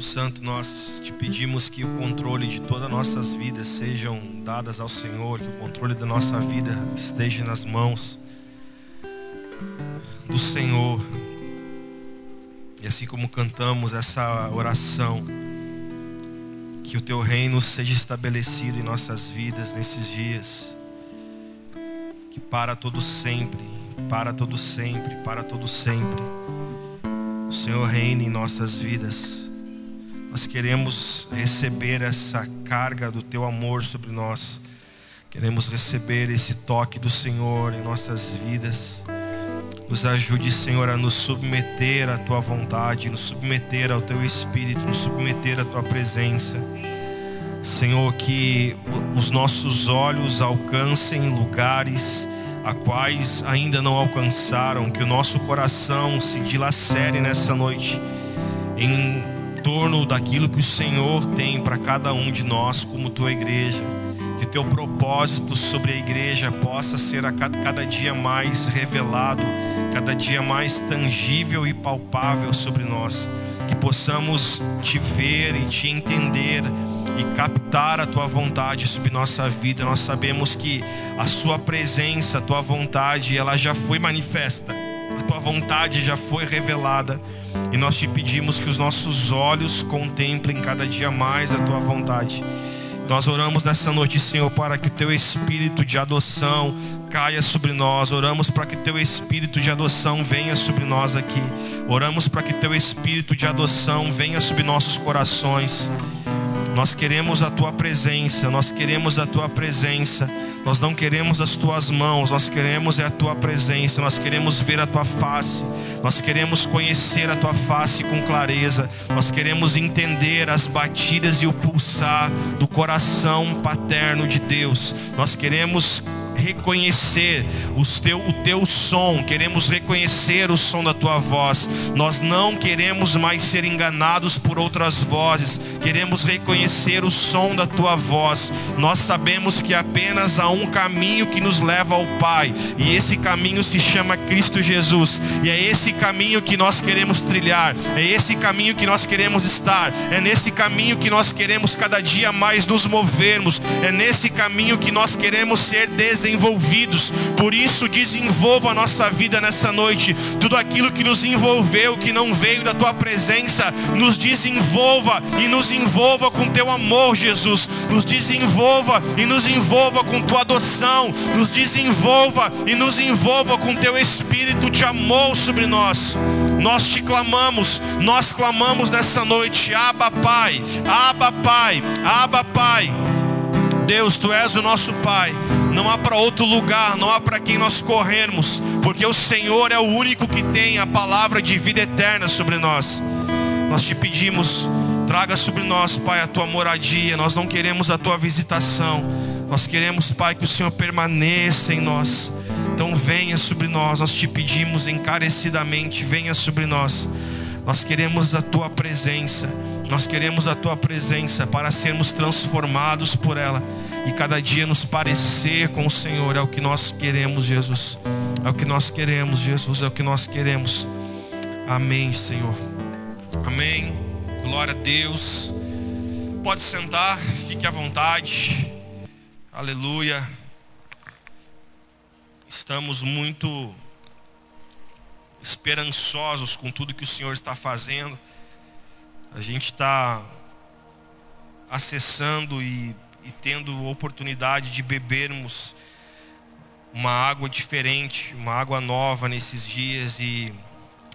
Espírito Santo, nós te pedimos que o controle de todas as nossas vidas sejam dadas ao Senhor, que o controle da nossa vida esteja nas mãos do Senhor. E assim como cantamos essa oração, que o teu reino seja estabelecido em nossas vidas nesses dias. Que para todo sempre, para todo sempre, para todo sempre, o Senhor reine em nossas vidas. Nós queremos receber essa carga do teu amor sobre nós. Queremos receber esse toque do Senhor em nossas vidas. Nos ajude, Senhor, a nos submeter à tua vontade, nos submeter ao teu espírito, nos submeter à tua presença. Senhor, que os nossos olhos alcancem lugares a quais ainda não alcançaram, que o nosso coração se dilacere nessa noite em torno daquilo que o Senhor tem para cada um de nós como tua igreja. Que teu propósito sobre a igreja possa ser a cada, cada dia mais revelado, cada dia mais tangível e palpável sobre nós. Que possamos te ver e te entender e captar a tua vontade sobre nossa vida. Nós sabemos que a sua presença, a tua vontade, ela já foi manifesta. A tua vontade já foi revelada. E nós te pedimos que os nossos olhos contemplem cada dia mais a tua vontade. Nós oramos nessa noite, Senhor, para que o teu espírito de adoção caia sobre nós. Oramos para que teu espírito de adoção venha sobre nós aqui. Oramos para que teu espírito de adoção venha sobre nossos corações. Nós queremos a tua presença, nós queremos a tua presença. Nós não queremos as tuas mãos, nós queremos a tua presença, nós queremos ver a tua face. Nós queremos conhecer a tua face com clareza. Nós queremos entender as batidas e o pulsar do coração paterno de Deus. Nós queremos reconhecer teu, o teu som, queremos reconhecer o som da tua voz. Nós não queremos mais ser enganados por outras vozes, queremos reconhecer o som da tua voz. Nós sabemos que apenas há um caminho que nos leva ao Pai, e esse caminho se chama Cristo Jesus, e é esse caminho que nós queremos trilhar, é esse caminho que nós queremos estar, é nesse caminho que nós queremos cada dia mais nos movermos, é nesse caminho que nós queremos ser desenvolvidos envolvidos. Por isso, desenvolva a nossa vida nessa noite. Tudo aquilo que nos envolveu, que não veio da tua presença, nos desenvolva e nos envolva com teu amor, Jesus. Nos desenvolva e nos envolva com tua adoção. Nos desenvolva e nos envolva com teu espírito de amor sobre nós. Nós te clamamos, nós clamamos nessa noite, Abba Pai, Abba Pai, Abba Pai. Deus, tu és o nosso Pai não há para outro lugar, não há para quem nós corrermos, porque o Senhor é o único que tem a palavra de vida eterna sobre nós. Nós te pedimos, traga sobre nós, Pai, a tua moradia. Nós não queremos a tua visitação, nós queremos, Pai, que o Senhor permaneça em nós. Então venha sobre nós, nós te pedimos encarecidamente, venha sobre nós. Nós queremos a tua presença, nós queremos a tua presença para sermos transformados por ela e cada dia nos parecer com o Senhor. É o que nós queremos, Jesus. É o que nós queremos, Jesus. É o que nós queremos. Amém, Senhor. Amém. Glória a Deus. Pode sentar, fique à vontade. Aleluia. Estamos muito esperançosos com tudo que o Senhor está fazendo. A gente está acessando e e tendo oportunidade de bebermos uma água diferente, uma água nova nesses dias e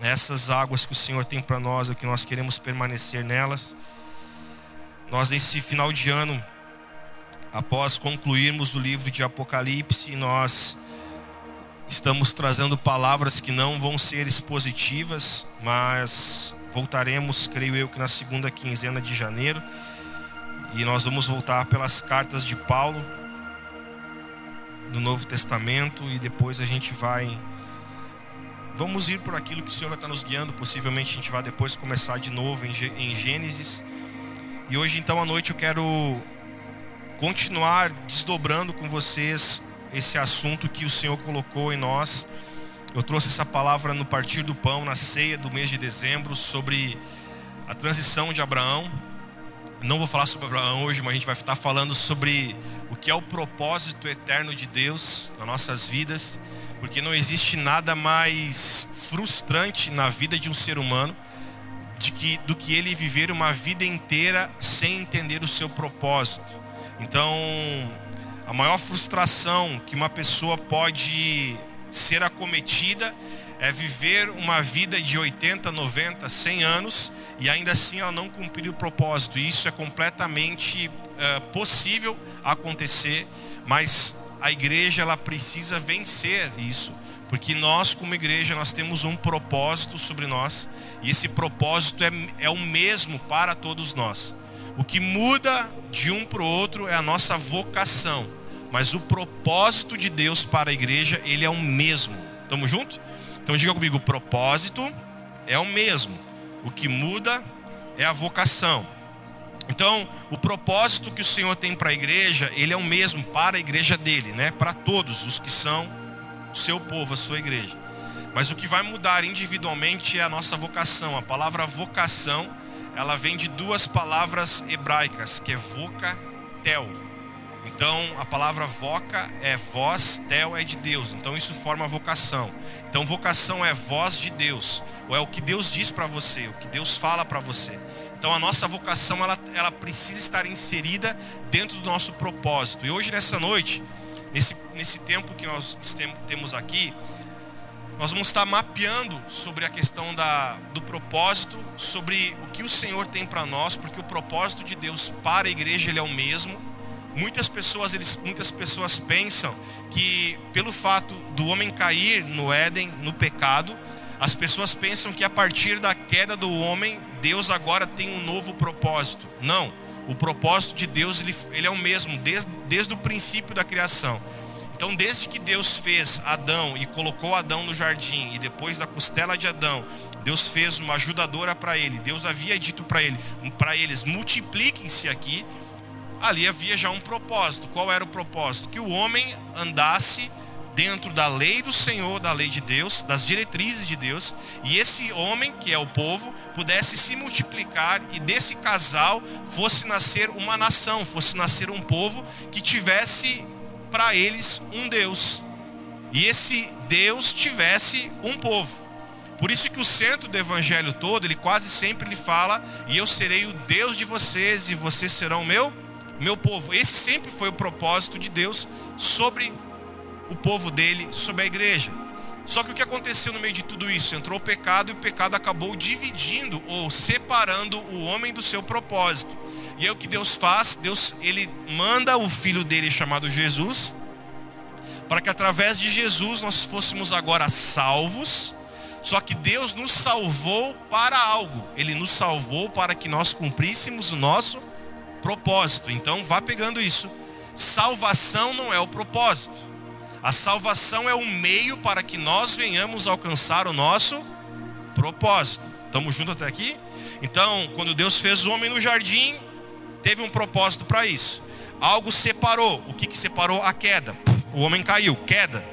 essas águas que o Senhor tem para nós, é que nós queremos permanecer nelas. Nós nesse final de ano, após concluirmos o livro de Apocalipse, nós estamos trazendo palavras que não vão ser expositivas, mas voltaremos, creio eu, que na segunda quinzena de janeiro. E nós vamos voltar pelas cartas de Paulo no Novo Testamento e depois a gente vai vamos ir por aquilo que o Senhor está nos guiando. Possivelmente a gente vai depois começar de novo em Gênesis. E hoje então à noite eu quero continuar desdobrando com vocês esse assunto que o Senhor colocou em nós. Eu trouxe essa palavra no partir do pão, na ceia do mês de dezembro, sobre a transição de Abraão. Não vou falar sobre Abraão hoje, mas a gente vai estar falando sobre o que é o propósito eterno de Deus nas nossas vidas, porque não existe nada mais frustrante na vida de um ser humano de que, do que ele viver uma vida inteira sem entender o seu propósito. Então, a maior frustração que uma pessoa pode ser acometida é viver uma vida de 80, 90, 100 anos e ainda assim ela não cumprir o propósito. E isso é completamente uh, possível acontecer, mas a igreja ela precisa vencer isso, porque nós como igreja nós temos um propósito sobre nós e esse propósito é, é o mesmo para todos nós. O que muda de um para o outro é a nossa vocação, mas o propósito de Deus para a igreja ele é o mesmo. Tamo junto? Então diga comigo, o propósito é o mesmo. O que muda é a vocação. Então, o propósito que o Senhor tem para a igreja, ele é o mesmo para a igreja dele, né? Para todos os que são o seu povo, a sua igreja. Mas o que vai mudar individualmente é a nossa vocação. A palavra vocação, ela vem de duas palavras hebraicas, que é voca, tel. Então, a palavra voca é voz, tel é de Deus. Então, isso forma vocação. Então, vocação é voz de Deus, ou é o que Deus diz para você, o que Deus fala para você. Então, a nossa vocação ela, ela precisa estar inserida dentro do nosso propósito. E hoje, nessa noite, nesse, nesse tempo que nós temos aqui, nós vamos estar mapeando sobre a questão da, do propósito, sobre o que o Senhor tem para nós, porque o propósito de Deus para a igreja ele é o mesmo. Muitas pessoas, eles, muitas pessoas pensam que pelo fato do homem cair no Éden, no pecado, as pessoas pensam que a partir da queda do homem, Deus agora tem um novo propósito. Não, o propósito de Deus ele, ele é o mesmo desde, desde o princípio da criação. Então, desde que Deus fez Adão e colocou Adão no jardim, e depois da costela de Adão, Deus fez uma ajudadora para ele. Deus havia dito para ele, para eles, multipliquem-se aqui ali havia já um propósito. Qual era o propósito? Que o homem andasse dentro da lei do Senhor, da lei de Deus, das diretrizes de Deus, e esse homem, que é o povo, pudesse se multiplicar e desse casal fosse nascer uma nação, fosse nascer um povo que tivesse para eles um Deus. E esse Deus tivesse um povo. Por isso que o centro do evangelho todo, ele quase sempre lhe fala: "E eu serei o Deus de vocês e vocês serão meu meu povo. Esse sempre foi o propósito de Deus sobre o povo dele, sobre a igreja. Só que o que aconteceu no meio de tudo isso? Entrou o pecado e o pecado acabou dividindo ou separando o homem do seu propósito. E é o que Deus faz, Deus ele manda o filho dele chamado Jesus, para que através de Jesus nós fôssemos agora salvos. Só que Deus nos salvou para algo. Ele nos salvou para que nós cumpríssemos o nosso propósito. Então vá pegando isso. Salvação não é o propósito. A salvação é o meio para que nós venhamos alcançar o nosso propósito. Estamos juntos até aqui? Então, quando Deus fez o homem no jardim, teve um propósito para isso. Algo separou. O que, que separou? A queda. O homem caiu, queda.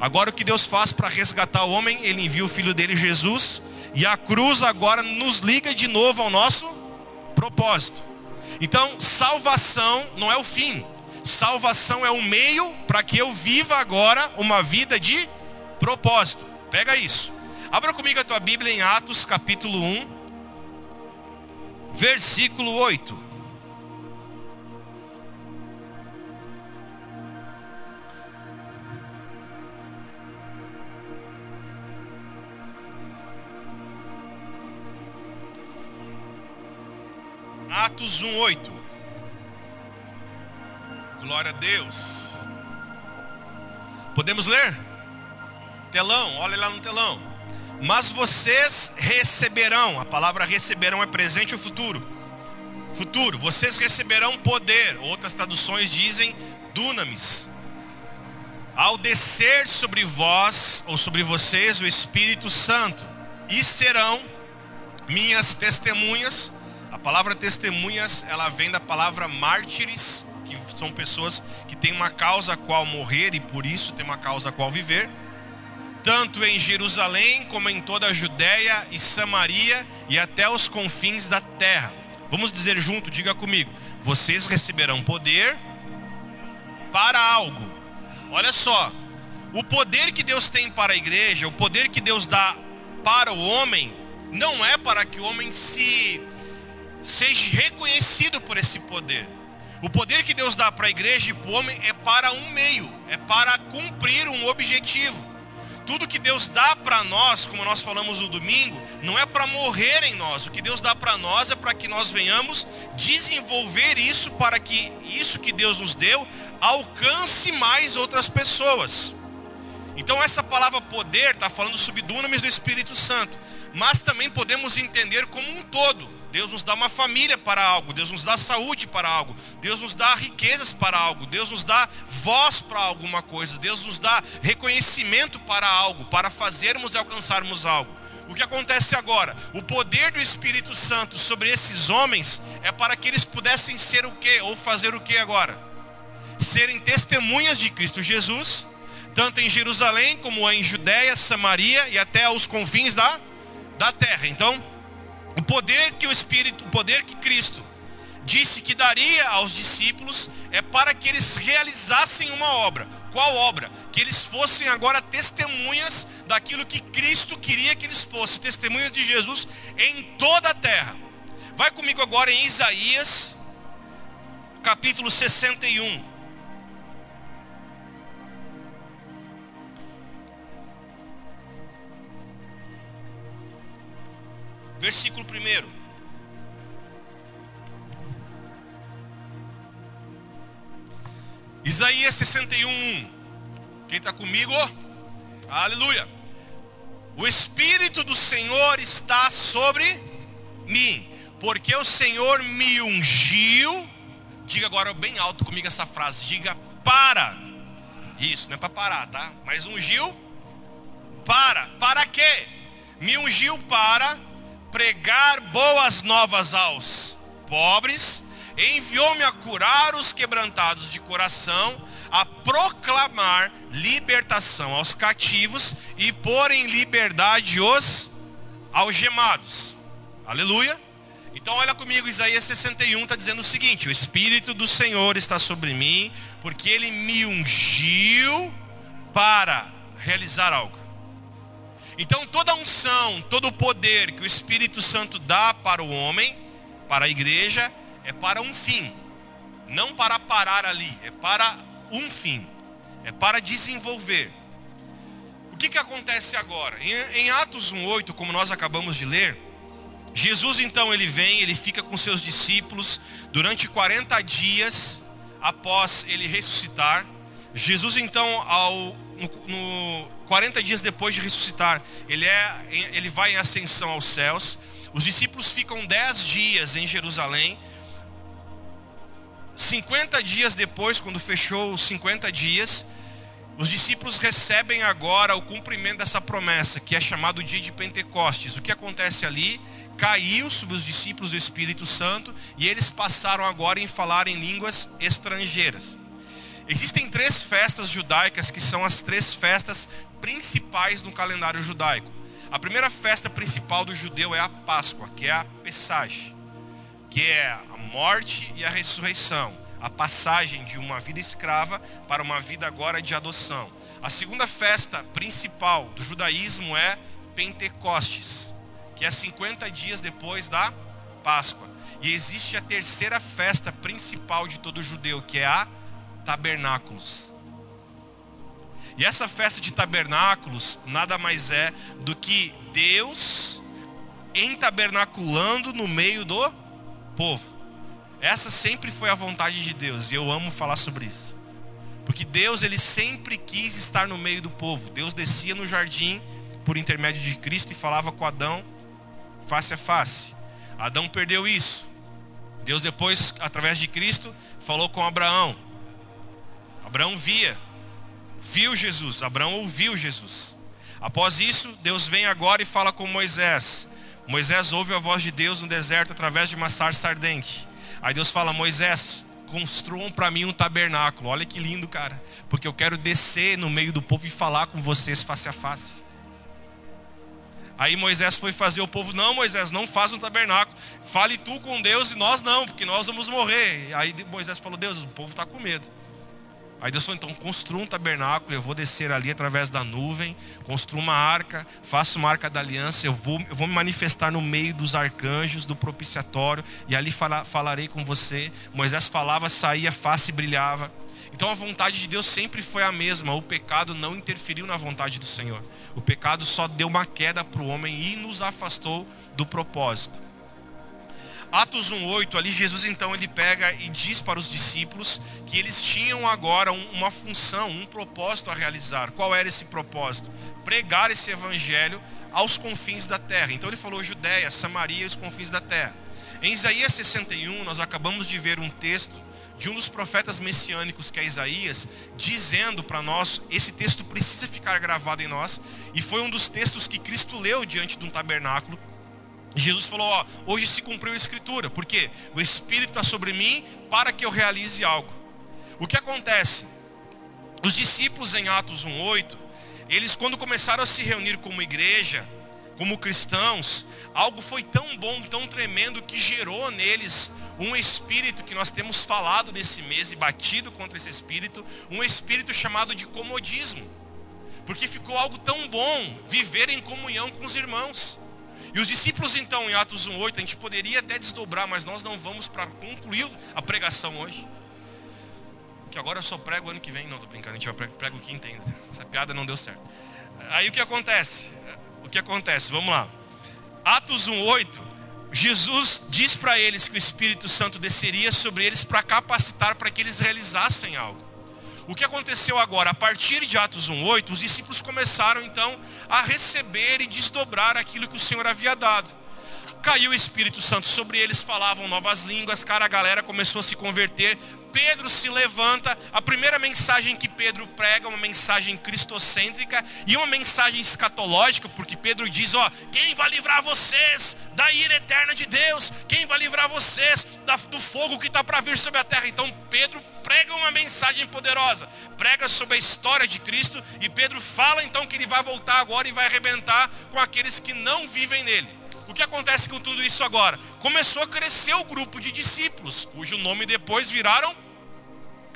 Agora o que Deus faz para resgatar o homem? Ele envia o filho dele, Jesus, e a cruz agora nos liga de novo ao nosso propósito. Então, salvação não é o fim. Salvação é o meio para que eu viva agora uma vida de propósito. Pega isso. Abra comigo a tua Bíblia em Atos capítulo 1, versículo 8. Atos 1:8. Glória a Deus. Podemos ler? Telão, olha lá no telão. Mas vocês receberão, a palavra receberão é presente ou futuro? Futuro, vocês receberão poder. Outras traduções dizem dunamis. Ao descer sobre vós ou sobre vocês o Espírito Santo, e serão minhas testemunhas a palavra testemunhas, ela vem da palavra mártires, são pessoas que têm uma causa a qual morrer e por isso tem uma causa a qual viver. tanto em Jerusalém como em toda a Judéia e Samaria e até os confins da terra. Vamos dizer junto, diga comigo: vocês receberão poder para algo. Olha só, o poder que Deus tem para a igreja, o poder que Deus dá para o homem, não é para que o homem se seja reconhecido por esse poder. O poder que Deus dá para a igreja e para o homem é para um meio, é para cumprir um objetivo. Tudo que Deus dá para nós, como nós falamos no domingo, não é para morrer em nós. O que Deus dá para nós é para que nós venhamos desenvolver isso para que isso que Deus nos deu alcance mais outras pessoas. Então essa palavra poder está falando sobre do Espírito Santo, mas também podemos entender como um todo. Deus nos dá uma família para algo, Deus nos dá saúde para algo, Deus nos dá riquezas para algo, Deus nos dá voz para alguma coisa, Deus nos dá reconhecimento para algo, para fazermos e alcançarmos algo. O que acontece agora? O poder do Espírito Santo sobre esses homens é para que eles pudessem ser o que ou fazer o que agora? Serem testemunhas de Cristo Jesus, tanto em Jerusalém como em Judéia, Samaria e até os confins da, da terra. Então, o poder que o Espírito, o poder que Cristo disse que daria aos discípulos é para que eles realizassem uma obra. Qual obra? Que eles fossem agora testemunhas daquilo que Cristo queria que eles fossem, testemunhas de Jesus em toda a terra. Vai comigo agora em Isaías, capítulo 61. Versículo 1. Isaías 61. Quem está comigo? Aleluia. O Espírito do Senhor está sobre mim, porque o Senhor me ungiu. Diga agora bem alto comigo essa frase. Diga para. Isso, não é para parar, tá? Mas ungiu para. Para quê? Me ungiu para pregar boas novas aos pobres, enviou-me a curar os quebrantados de coração, a proclamar libertação aos cativos e pôr em liberdade os algemados. Aleluia. Então olha comigo, Isaías 61 está dizendo o seguinte: o Espírito do Senhor está sobre mim, porque ele me ungiu para realizar algo. Então toda unção, todo o poder que o Espírito Santo dá para o homem, para a igreja, é para um fim. Não para parar ali, é para um fim. É para desenvolver. O que, que acontece agora? Em, em Atos 1,8, como nós acabamos de ler, Jesus então ele vem, ele fica com seus discípulos durante 40 dias após ele ressuscitar. Jesus então ao no, no 40 dias depois de ressuscitar, ele, é, ele vai em ascensão aos céus. Os discípulos ficam 10 dias em Jerusalém. 50 dias depois, quando fechou os 50 dias, os discípulos recebem agora o cumprimento dessa promessa, que é chamado dia de Pentecostes. O que acontece ali? Caiu sobre os discípulos o Espírito Santo e eles passaram agora em falar em línguas estrangeiras. Existem três festas judaicas que são as três festas principais no calendário judaico. A primeira festa principal do judeu é a Páscoa, que é a Pessage, que é a morte e a ressurreição, a passagem de uma vida escrava para uma vida agora de adoção. A segunda festa principal do judaísmo é Pentecostes, que é 50 dias depois da Páscoa. E existe a terceira festa principal de todo judeu, que é a Tabernáculos. E essa festa de tabernáculos nada mais é do que Deus entabernaculando no meio do povo. Essa sempre foi a vontade de Deus e eu amo falar sobre isso. Porque Deus ele sempre quis estar no meio do povo. Deus descia no jardim por intermédio de Cristo e falava com Adão face a face. Adão perdeu isso. Deus depois, através de Cristo, falou com Abraão. Abraão via, viu Jesus, Abraão ouviu Jesus. Após isso, Deus vem agora e fala com Moisés. Moisés ouve a voz de Deus no deserto através de uma sarça ardente. Aí Deus fala: Moisés, construam para mim um tabernáculo. Olha que lindo, cara. Porque eu quero descer no meio do povo e falar com vocês face a face. Aí Moisés foi fazer o povo, não, Moisés, não faz um tabernáculo. Fale tu com Deus e nós não, porque nós vamos morrer. Aí Moisés falou, Deus, o povo está com medo. Aí Deus falou, então construa um tabernáculo, eu vou descer ali através da nuvem, construa uma arca, faça uma arca da aliança, eu vou, eu vou me manifestar no meio dos arcanjos do propiciatório, e ali fala, falarei com você. Moisés falava, saía, face brilhava. Então a vontade de Deus sempre foi a mesma, o pecado não interferiu na vontade do Senhor. O pecado só deu uma queda para o homem e nos afastou do propósito. Atos 1:8 ali Jesus então ele pega e diz para os discípulos que eles tinham agora uma função, um propósito a realizar. Qual era esse propósito? Pregar esse evangelho aos confins da terra. Então ele falou Judéia, Samaria e os confins da terra. Em Isaías 61 nós acabamos de ver um texto de um dos profetas messiânicos que é Isaías, dizendo para nós, esse texto precisa ficar gravado em nós, e foi um dos textos que Cristo leu diante de um tabernáculo, Jesus falou: ó, hoje se cumpriu a escritura, porque o Espírito está sobre mim para que eu realize algo. O que acontece? Os discípulos em Atos 1,8, eles quando começaram a se reunir como igreja, como cristãos, algo foi tão bom, tão tremendo que gerou neles um espírito que nós temos falado nesse mês e batido contra esse espírito, um espírito chamado de comodismo. Porque ficou algo tão bom viver em comunhão com os irmãos. E os discípulos, então, em Atos 1,8, a gente poderia até desdobrar, mas nós não vamos para concluir a pregação hoje. Que agora eu só prego ano que vem. Não, estou brincando, a gente vai prego o que entende. Essa piada não deu certo. Aí o que acontece? O que acontece? Vamos lá. Atos 1,8, Jesus diz para eles que o Espírito Santo desceria sobre eles para capacitar para que eles realizassem algo. O que aconteceu agora? A partir de Atos 1,8, os discípulos começaram então a receber e desdobrar aquilo que o Senhor havia dado. Caiu o Espírito Santo sobre eles, falavam novas línguas, cara, a galera começou a se converter. Pedro se levanta, a primeira mensagem que Pedro prega é uma mensagem cristocêntrica e uma mensagem escatológica, porque Pedro diz, ó, quem vai livrar vocês da ira eterna de Deus? Quem vai livrar vocês do fogo que está para vir sobre a terra? Então Pedro prega uma mensagem poderosa, prega sobre a história de Cristo e Pedro fala então que ele vai voltar agora e vai arrebentar com aqueles que não vivem nele. O que acontece com tudo isso agora? Começou a crescer o grupo de discípulos, cujo nome depois viraram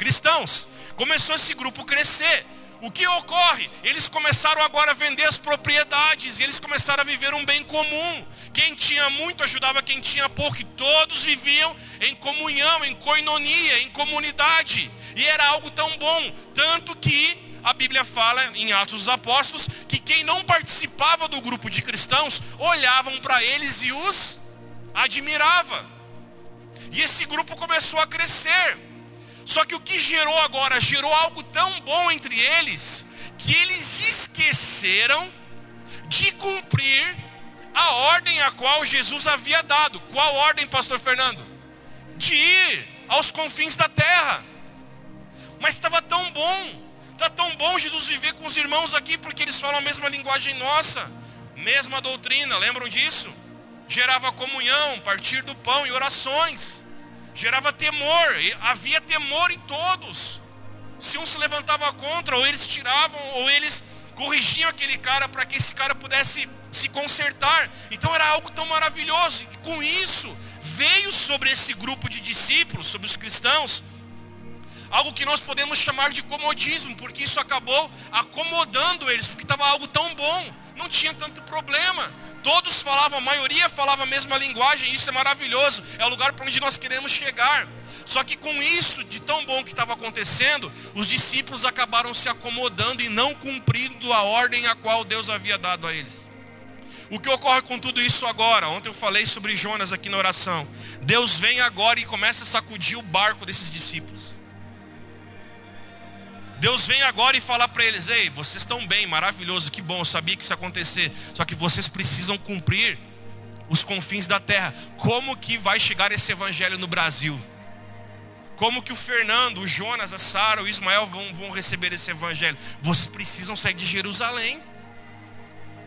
cristãos. Começou esse grupo crescer. O que ocorre? Eles começaram agora a vender as propriedades e eles começaram a viver um bem comum. Quem tinha muito ajudava quem tinha pouco, e todos viviam em comunhão, em coinonia, em comunidade. E era algo tão bom, tanto que a Bíblia fala em Atos dos Apóstolos que quem não participava do grupo de cristãos olhavam para eles e os admirava. E esse grupo começou a crescer. Só que o que gerou agora gerou algo tão bom entre eles que eles esqueceram de cumprir a ordem a qual Jesus havia dado. Qual ordem, pastor Fernando? De ir aos confins da terra. Mas estava tão bom, está tão bom Jesus viver com os irmãos aqui, porque eles falam a mesma linguagem nossa, mesma doutrina, lembram disso? Gerava comunhão, partir do pão e orações, gerava temor, havia temor em todos. Se um se levantava contra, ou eles tiravam, ou eles corrigiam aquele cara para que esse cara pudesse se consertar. Então era algo tão maravilhoso. E com isso veio sobre esse grupo de discípulos, sobre os cristãos, algo que nós podemos chamar de comodismo, porque isso acabou acomodando eles, porque estava algo tão bom, não tinha tanto problema. Todos falavam, a maioria falava a mesma linguagem, isso é maravilhoso, é o lugar para onde nós queremos chegar. Só que com isso, de tão bom que estava acontecendo, os discípulos acabaram se acomodando e não cumprindo a ordem a qual Deus havia dado a eles. O que ocorre com tudo isso agora? Ontem eu falei sobre Jonas aqui na oração. Deus vem agora e começa a sacudir o barco desses discípulos. Deus vem agora e fala para eles: Ei, vocês estão bem, maravilhoso, que bom, eu sabia que isso ia acontecer. Só que vocês precisam cumprir os confins da terra. Como que vai chegar esse evangelho no Brasil? Como que o Fernando, o Jonas, a Sara, o Ismael vão, vão receber esse evangelho? Vocês precisam sair de Jerusalém.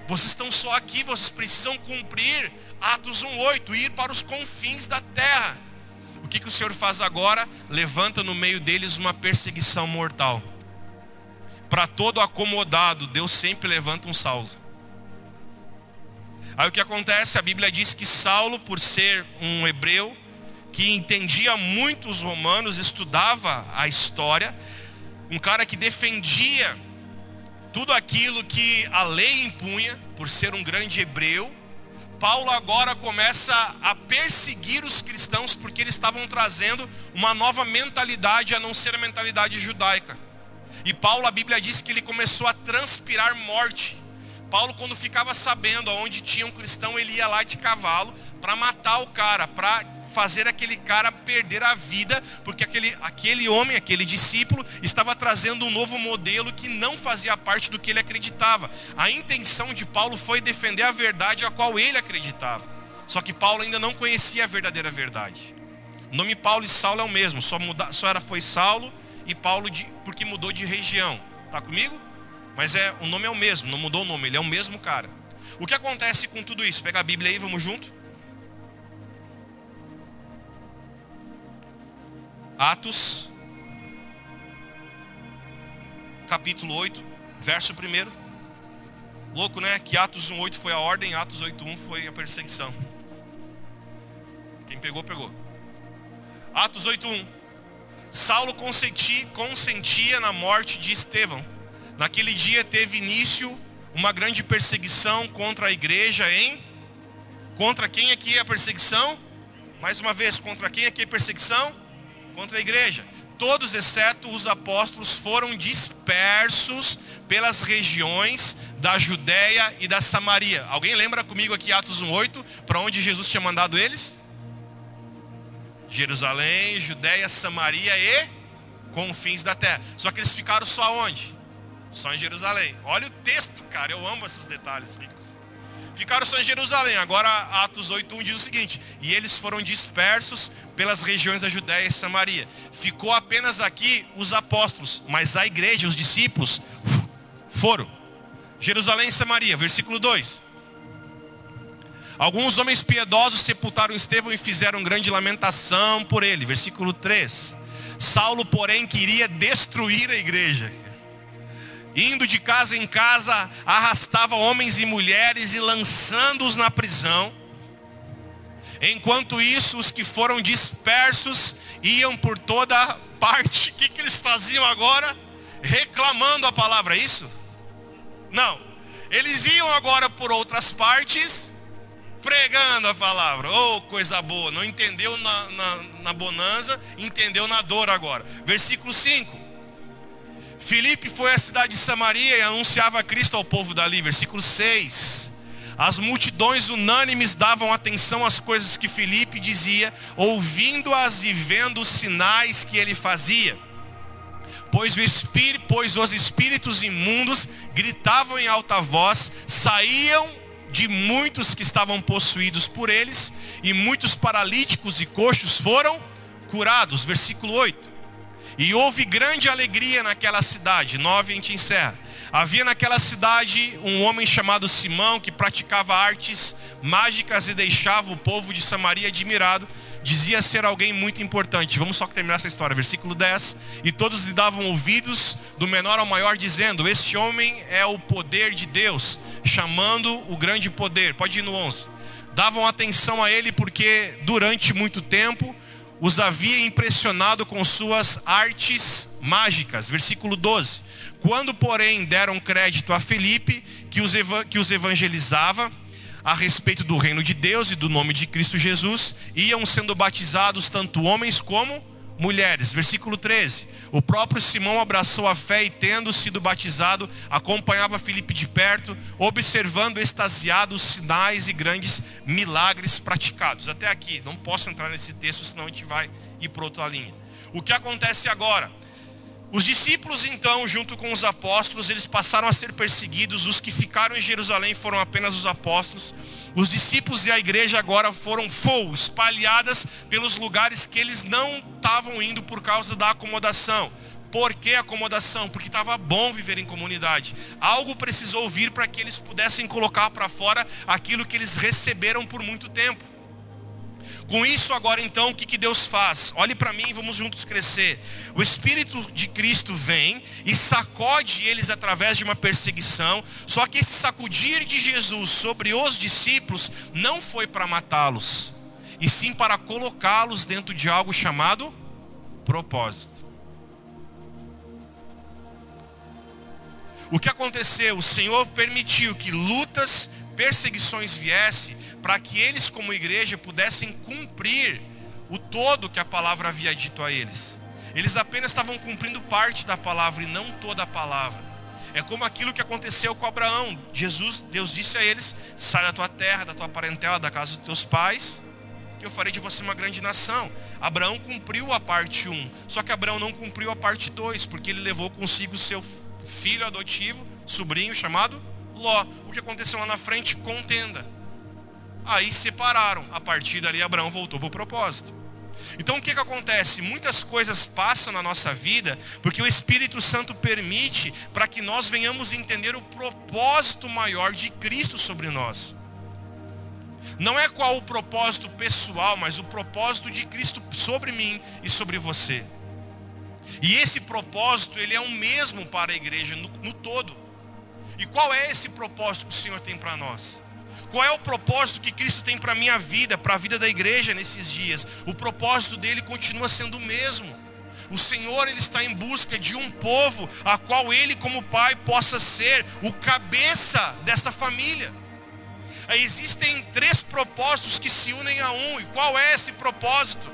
Vocês estão só aqui, vocês precisam cumprir Atos 1:8, ir para os confins da terra. O que, que o Senhor faz agora? Levanta no meio deles uma perseguição mortal. Para todo acomodado, Deus sempre levanta um Saulo. Aí o que acontece? A Bíblia diz que Saulo, por ser um hebreu, que entendia muito os romanos, estudava a história, um cara que defendia tudo aquilo que a lei impunha, por ser um grande hebreu, Paulo agora começa a perseguir os cristãos porque eles estavam trazendo uma nova mentalidade a não ser a mentalidade judaica. E Paulo, a Bíblia diz que ele começou a transpirar morte. Paulo, quando ficava sabendo aonde tinha um cristão, ele ia lá de cavalo para matar o cara, para fazer aquele cara perder a vida, porque aquele, aquele homem, aquele discípulo, estava trazendo um novo modelo que não fazia parte do que ele acreditava. A intenção de Paulo foi defender a verdade a qual ele acreditava. Só que Paulo ainda não conhecia a verdadeira verdade. O nome Paulo e Saulo é o mesmo, só, muda, só era foi Saulo e Paulo de, porque mudou de região. Tá comigo? Mas é, o nome é o mesmo, não mudou o nome, ele é o mesmo cara. O que acontece com tudo isso? Pega a Bíblia aí, vamos junto. Atos, capítulo 8, verso 1. Louco, né? Que Atos 1,8 foi a ordem, Atos 8,1 foi a perseguição. Quem pegou, pegou. Atos 8,1. Saulo consentia, consentia na morte de Estevão. Naquele dia teve início uma grande perseguição contra a igreja em. Contra quem aqui é a perseguição? Mais uma vez, contra quem aqui é a perseguição? contra a igreja. Todos, exceto os apóstolos, foram dispersos pelas regiões da Judéia e da Samaria. Alguém lembra comigo aqui Atos 1:8, para onde Jesus tinha mandado eles? Jerusalém, Judéia, Samaria e confins da terra. Só que eles ficaram só onde? Só em Jerusalém. Olha o texto, cara, eu amo esses detalhes ricos. Ficaram só em Jerusalém. Agora Atos 8:1 diz o seguinte: "E eles foram dispersos pelas regiões da Judéia e Samaria. Ficou apenas aqui os apóstolos, mas a igreja, os discípulos, foram. Jerusalém e Samaria, versículo 2. Alguns homens piedosos sepultaram Estevão e fizeram grande lamentação por ele. Versículo 3. Saulo, porém, queria destruir a igreja. Indo de casa em casa, arrastava homens e mulheres e lançando-os na prisão Enquanto isso, os que foram dispersos iam por toda parte. O que, que eles faziam agora? Reclamando a palavra, é isso? Não. Eles iam agora por outras partes, pregando a palavra. Oh, coisa boa. Não entendeu na, na, na bonança, entendeu na dor agora. Versículo 5. Filipe foi à cidade de Samaria e anunciava Cristo ao povo dali. Versículo 6. As multidões unânimes davam atenção às coisas que Felipe dizia, ouvindo-as e vendo os sinais que ele fazia. Pois, espírito, pois os espíritos imundos gritavam em alta voz, saíam de muitos que estavam possuídos por eles, e muitos paralíticos e coxos foram curados. Versículo 8. E houve grande alegria naquela cidade. 9 a gente encerra Havia naquela cidade um homem chamado Simão que praticava artes mágicas e deixava o povo de Samaria admirado. Dizia ser alguém muito importante. Vamos só terminar essa história. Versículo 10. E todos lhe davam ouvidos, do menor ao maior, dizendo: Este homem é o poder de Deus, chamando o grande poder. Pode ir no 11. Davam atenção a ele porque durante muito tempo os havia impressionado com suas artes mágicas. Versículo 12. Quando, porém, deram crédito a Felipe, que os, que os evangelizava a respeito do reino de Deus e do nome de Cristo Jesus, iam sendo batizados tanto homens como mulheres. Versículo 13. O próprio Simão abraçou a fé e, tendo sido batizado, acompanhava Felipe de perto, observando extasiados sinais e grandes milagres praticados. Até aqui, não posso entrar nesse texto, senão a gente vai ir para outra linha. O que acontece agora? Os discípulos, então, junto com os apóstolos, eles passaram a ser perseguidos. Os que ficaram em Jerusalém foram apenas os apóstolos. Os discípulos e a igreja agora foram full, espalhadas pelos lugares que eles não estavam indo por causa da acomodação. Por que acomodação? Porque estava bom viver em comunidade. Algo precisou vir para que eles pudessem colocar para fora aquilo que eles receberam por muito tempo. Com isso, agora então, o que, que Deus faz? Olhe para mim, vamos juntos crescer. O Espírito de Cristo vem e sacode eles através de uma perseguição. Só que esse sacudir de Jesus sobre os discípulos não foi para matá-los, e sim para colocá-los dentro de algo chamado propósito. O que aconteceu? O Senhor permitiu que lutas, perseguições viessem para que eles, como igreja, pudessem cumprir o todo que a palavra havia dito a eles. Eles apenas estavam cumprindo parte da palavra e não toda a palavra. É como aquilo que aconteceu com Abraão. Jesus, Deus disse a eles: sai da tua terra, da tua parentela, da casa dos teus pais, que eu farei de você uma grande nação. Abraão cumpriu a parte 1, só que Abraão não cumpriu a parte 2, porque ele levou consigo seu filho adotivo, sobrinho chamado Ló. O que aconteceu lá na frente? Contenda. Aí separaram. A partir dali, Abraão voltou para o propósito. Então o que, que acontece? Muitas coisas passam na nossa vida porque o Espírito Santo permite para que nós venhamos entender o propósito maior de Cristo sobre nós. Não é qual o propósito pessoal, mas o propósito de Cristo sobre mim e sobre você. E esse propósito, ele é o mesmo para a igreja no, no todo. E qual é esse propósito que o Senhor tem para nós? Qual é o propósito que Cristo tem para a minha vida, para a vida da igreja nesses dias? O propósito dele continua sendo o mesmo. O Senhor ele está em busca de um povo a qual ele como pai possa ser o cabeça dessa família. Existem três propósitos que se unem a um. E qual é esse propósito?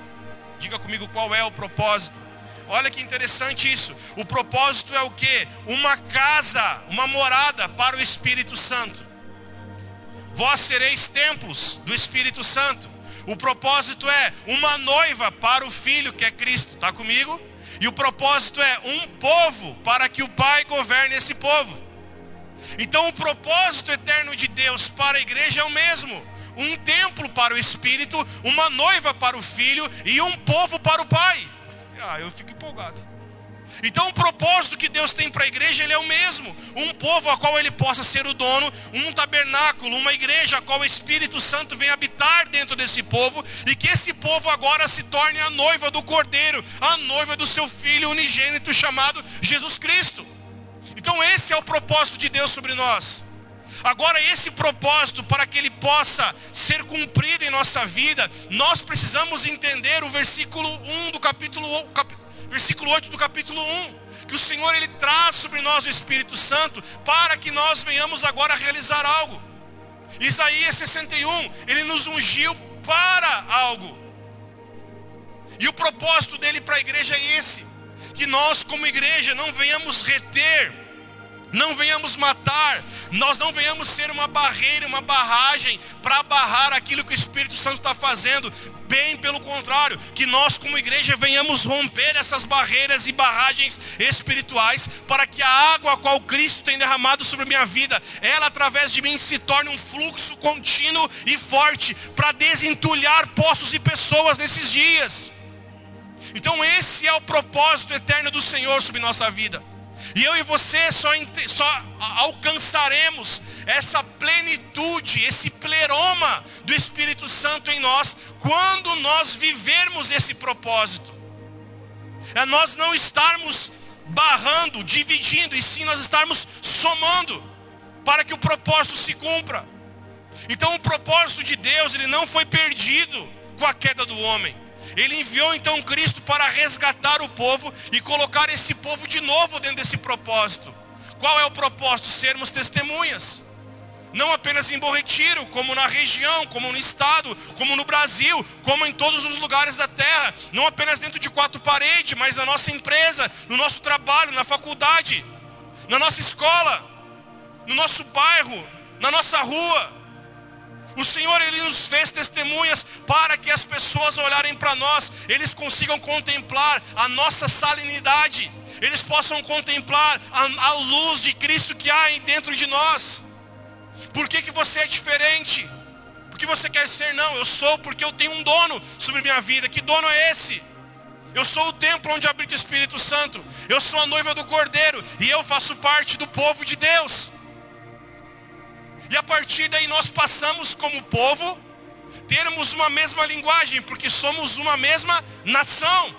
Diga comigo qual é o propósito. Olha que interessante isso. O propósito é o que? Uma casa, uma morada para o Espírito Santo. Vós sereis templos do Espírito Santo. O propósito é uma noiva para o filho que é Cristo. Está comigo? E o propósito é um povo para que o Pai governe esse povo. Então o propósito eterno de Deus para a igreja é o mesmo. Um templo para o Espírito, uma noiva para o Filho e um povo para o Pai. Ah, eu fico empolgado. Então o propósito que Deus tem para a igreja ele é o mesmo, um povo a qual ele possa ser o dono, um tabernáculo, uma igreja a qual o Espírito Santo vem habitar dentro desse povo e que esse povo agora se torne a noiva do Cordeiro, a noiva do seu filho unigênito chamado Jesus Cristo. Então esse é o propósito de Deus sobre nós. Agora, esse propósito, para que ele possa ser cumprido em nossa vida, nós precisamos entender o versículo 1 do capítulo, versículo 8 do capítulo 1. Que o Senhor ele traz sobre nós o Espírito Santo para que nós venhamos agora realizar algo. Isaías 61, ele nos ungiu para algo. E o propósito dele para a igreja é esse: que nós, como igreja, não venhamos reter não venhamos matar, nós não venhamos ser uma barreira, uma barragem para barrar aquilo que o Espírito Santo está fazendo. Bem pelo contrário, que nós como igreja venhamos romper essas barreiras e barragens espirituais para que a água a qual Cristo tem derramado sobre a minha vida, ela através de mim se torne um fluxo contínuo e forte para desentulhar poços e pessoas nesses dias. Então esse é o propósito eterno do Senhor sobre nossa vida. E eu e você só, só alcançaremos essa plenitude, esse pleroma do Espírito Santo em nós, quando nós vivermos esse propósito. É nós não estarmos barrando, dividindo, e sim nós estarmos somando, para que o propósito se cumpra. Então o propósito de Deus, ele não foi perdido com a queda do homem. Ele enviou então Cristo para resgatar o povo e colocar esse povo de novo dentro desse propósito. Qual é o propósito? Sermos testemunhas. Não apenas em Bom Retiro, como na região, como no estado, como no Brasil, como em todos os lugares da terra. Não apenas dentro de quatro paredes, mas na nossa empresa, no nosso trabalho, na faculdade, na nossa escola, no nosso bairro, na nossa rua. O Senhor ele nos fez testemunhas para que as pessoas olharem para nós, eles consigam contemplar a nossa salinidade, eles possam contemplar a, a luz de Cristo que há dentro de nós. Por que, que você é diferente? Porque você quer ser? Não, eu sou porque eu tenho um dono sobre minha vida. Que dono é esse? Eu sou o templo onde habita o Espírito Santo. Eu sou a noiva do Cordeiro e eu faço parte do povo de Deus. E a partir daí nós passamos como povo termos uma mesma linguagem, porque somos uma mesma nação.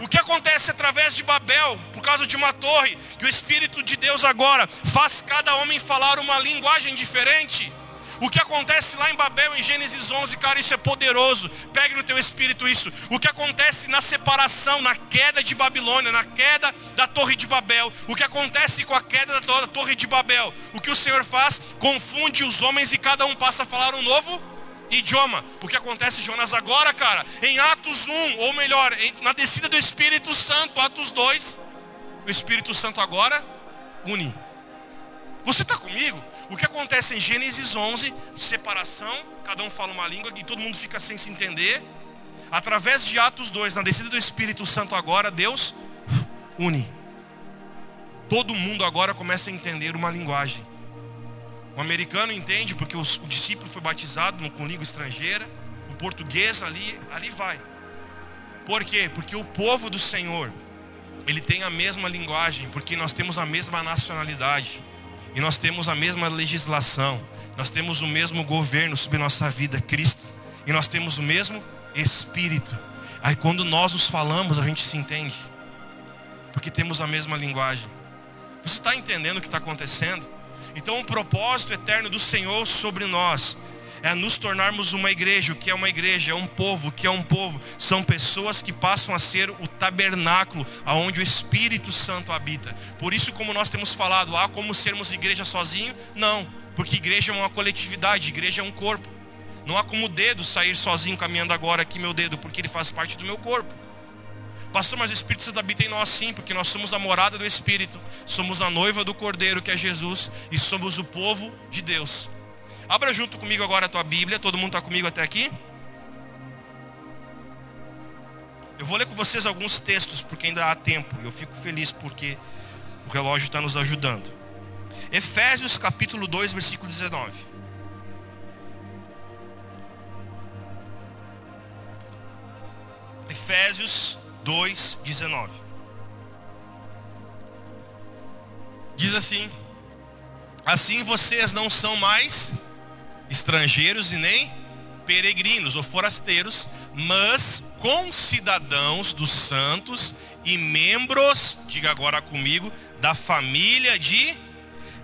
O que acontece através de Babel, por causa de uma torre, que o Espírito de Deus agora faz cada homem falar uma linguagem diferente. O que acontece lá em Babel, em Gênesis 11, cara, isso é poderoso. Pegue no teu espírito isso. O que acontece na separação, na queda de Babilônia, na queda da Torre de Babel. O que acontece com a queda da Torre de Babel. O que o Senhor faz? Confunde os homens e cada um passa a falar um novo idioma. O que acontece, Jonas, agora, cara, em Atos 1, ou melhor, na descida do Espírito Santo, Atos 2, o Espírito Santo agora une. Você está comigo? O que acontece em Gênesis 11, separação, cada um fala uma língua e todo mundo fica sem se entender. Através de Atos 2, na descida do Espírito Santo agora, Deus une. Todo mundo agora começa a entender uma linguagem. O americano entende porque o, discípulo foi batizado com língua estrangeira. O português ali, ali vai. Por quê? Porque o povo do Senhor, ele tem a mesma linguagem, porque nós temos a mesma nacionalidade. E nós temos a mesma legislação, nós temos o mesmo governo sobre nossa vida, Cristo, e nós temos o mesmo Espírito. Aí quando nós nos falamos, a gente se entende, porque temos a mesma linguagem. Você está entendendo o que está acontecendo? Então, o propósito eterno do Senhor sobre nós é nos tornarmos uma igreja. O que é uma igreja? É um povo. O que é um povo? São pessoas que passam a ser o tabernáculo aonde o Espírito Santo habita. Por isso, como nós temos falado, há como sermos igreja sozinho? Não, porque igreja é uma coletividade, igreja é um corpo. Não há como o dedo sair sozinho caminhando agora aqui meu dedo, porque ele faz parte do meu corpo. Pastor, mas o Espírito Santo habita em nós sim, porque nós somos a morada do Espírito, somos a noiva do Cordeiro que é Jesus e somos o povo de Deus. Abra junto comigo agora a tua Bíblia. Todo mundo está comigo até aqui? Eu vou ler com vocês alguns textos, porque ainda há tempo. Eu fico feliz porque o relógio está nos ajudando. Efésios capítulo 2, versículo 19. Efésios 2, 19. Diz assim: Assim vocês não são mais estrangeiros e nem peregrinos ou forasteiros, mas concidadãos dos santos e membros, diga agora comigo, da família de.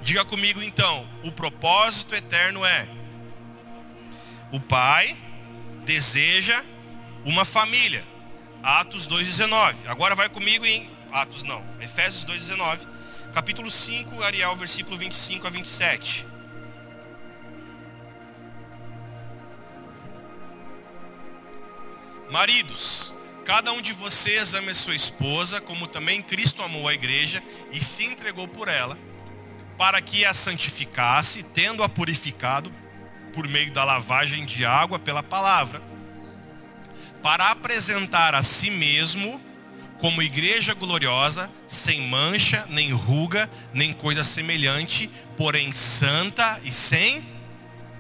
Diga comigo então, o propósito eterno é: o Pai deseja uma família. Atos 2,19. Agora vai comigo em Atos não, Efésios 2,19, capítulo 5, Ariel, versículo 25 a 27. Maridos, cada um de vocês ame a sua esposa, como também Cristo amou a igreja e se entregou por ela, para que a santificasse, tendo-a purificado por meio da lavagem de água pela palavra, para apresentar a si mesmo como igreja gloriosa, sem mancha, nem ruga, nem coisa semelhante, porém santa e sem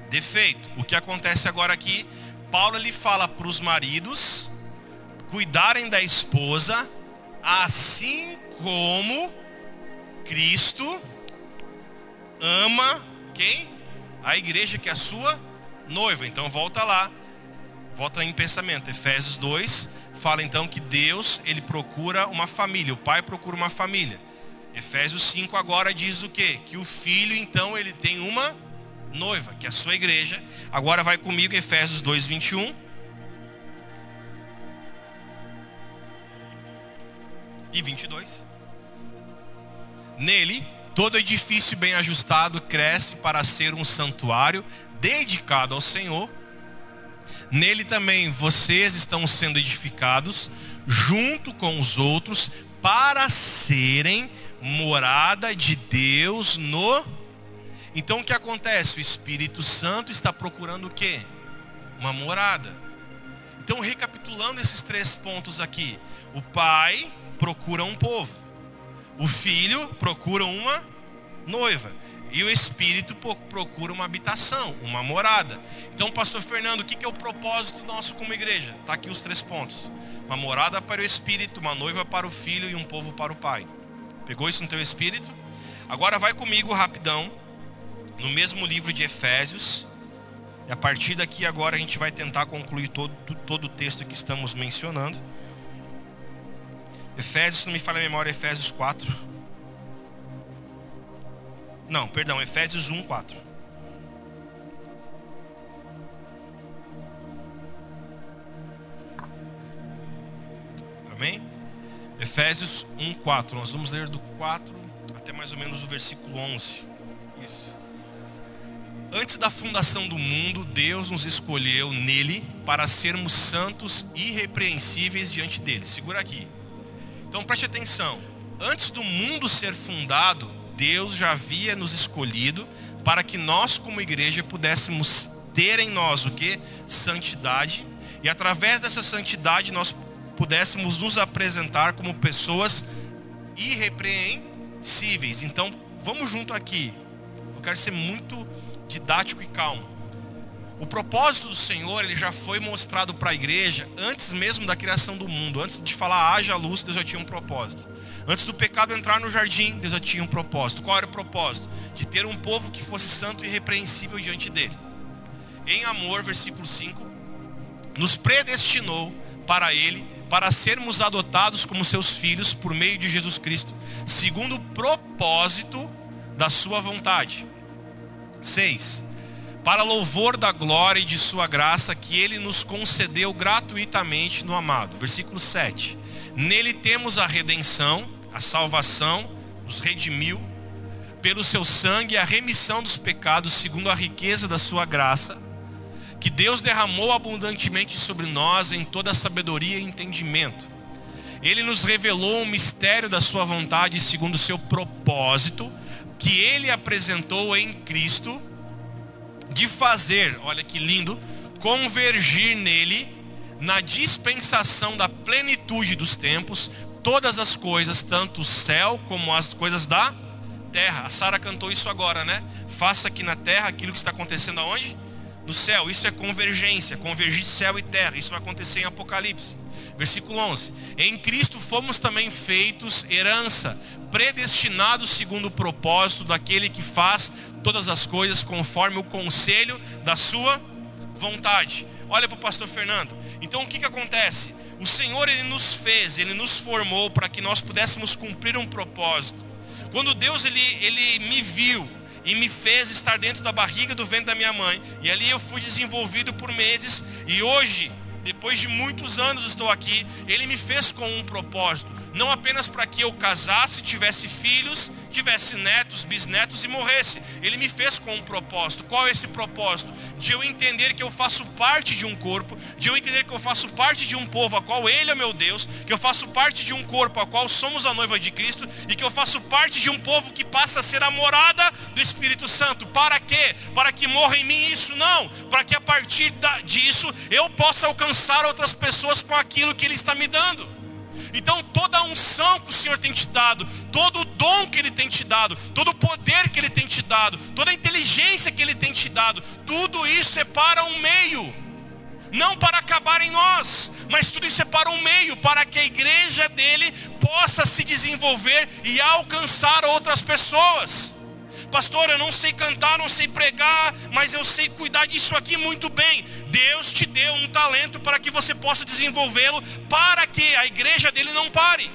defeito. O que acontece agora aqui Paulo ele fala para os maridos cuidarem da esposa, assim como Cristo ama quem? A igreja que é a sua noiva. Então volta lá, volta em pensamento. Efésios 2 fala então que Deus ele procura uma família, o pai procura uma família. Efésios 5 agora diz o que? Que o filho então ele tem uma noiva, que é a sua igreja. Agora vai comigo Efésios 2, 21. E 22. Nele, todo edifício bem ajustado cresce para ser um santuário dedicado ao Senhor. Nele também vocês estão sendo edificados junto com os outros para serem morada de Deus no então o que acontece? O Espírito Santo está procurando o quê? Uma morada. Então, recapitulando esses três pontos aqui: o pai procura um povo, o filho procura uma noiva, e o Espírito procura uma habitação, uma morada. Então, Pastor Fernando, o que é o propósito nosso como igreja? Está aqui os três pontos: uma morada para o Espírito, uma noiva para o filho e um povo para o pai. Pegou isso no teu espírito? Agora vai comigo rapidão no mesmo livro de Efésios, E a partir daqui agora a gente vai tentar concluir todo, todo o texto que estamos mencionando. Efésios, se não me falha a memória, Efésios 4. Não, perdão, Efésios 1, 4. Amém? Efésios 1, 4. Nós vamos ler do 4 até mais ou menos o versículo 11. Isso. Antes da fundação do mundo, Deus nos escolheu nele para sermos santos e irrepreensíveis diante dele. Segura aqui. Então preste atenção. Antes do mundo ser fundado, Deus já havia nos escolhido para que nós, como igreja, pudéssemos ter em nós o que? Santidade. E através dessa santidade nós pudéssemos nos apresentar como pessoas irrepreensíveis. Então, vamos junto aqui. Eu quero ser muito didático e calmo. O propósito do Senhor, ele já foi mostrado para a igreja antes mesmo da criação do mundo. Antes de falar haja luz, Deus já tinha um propósito. Antes do pecado entrar no jardim, Deus já tinha um propósito. Qual era o propósito? De ter um povo que fosse santo e irrepreensível diante dele. Em amor, versículo 5, nos predestinou para ele, para sermos adotados como seus filhos por meio de Jesus Cristo, segundo o propósito da sua vontade. 6 para louvor da glória e de sua graça que ele nos concedeu gratuitamente no amado. Versículo 7. Nele temos a redenção, a salvação, nos redimiu pelo seu sangue a remissão dos pecados segundo a riqueza da sua graça, que Deus derramou abundantemente sobre nós em toda sabedoria e entendimento. Ele nos revelou o mistério da sua vontade segundo o seu propósito, que ele apresentou em Cristo de fazer, olha que lindo, convergir nele, na dispensação da plenitude dos tempos, todas as coisas, tanto o céu como as coisas da terra. A Sara cantou isso agora, né? Faça aqui na terra aquilo que está acontecendo aonde? No céu. Isso é convergência, convergir céu e terra. Isso vai acontecer em Apocalipse. Versículo 11: Em Cristo fomos também feitos herança, predestinados segundo o propósito daquele que faz todas as coisas conforme o conselho da sua vontade. Olha para o pastor Fernando. Então o que, que acontece? O Senhor ele nos fez, ele nos formou para que nós pudéssemos cumprir um propósito. Quando Deus ele, ele me viu e me fez estar dentro da barriga do ventre da minha mãe, e ali eu fui desenvolvido por meses, e hoje, depois de muitos anos estou aqui, ele me fez com um propósito, não apenas para que eu casasse, tivesse filhos tivesse netos, bisnetos e morresse. Ele me fez com um propósito. Qual é esse propósito? De eu entender que eu faço parte de um corpo, de eu entender que eu faço parte de um povo a qual Ele é meu Deus, que eu faço parte de um corpo a qual somos a noiva de Cristo e que eu faço parte de um povo que passa a ser a morada do Espírito Santo. Para quê? Para que morra em mim isso? Não. Para que a partir disso eu possa alcançar outras pessoas com aquilo que Ele está me dando. Então toda a unção que o Senhor tem te dado, todo o dom que Ele tem te dado, todo o poder que Ele tem te dado, toda a inteligência que Ele tem te dado, tudo isso é para um meio, não para acabar em nós, mas tudo isso é para um meio, para que a igreja dele possa se desenvolver e alcançar outras pessoas. Pastor, eu não sei cantar, não sei pregar, mas eu sei cuidar disso aqui muito bem. Deus te deu um talento para que você possa desenvolvê-lo, para que a igreja dele não pare.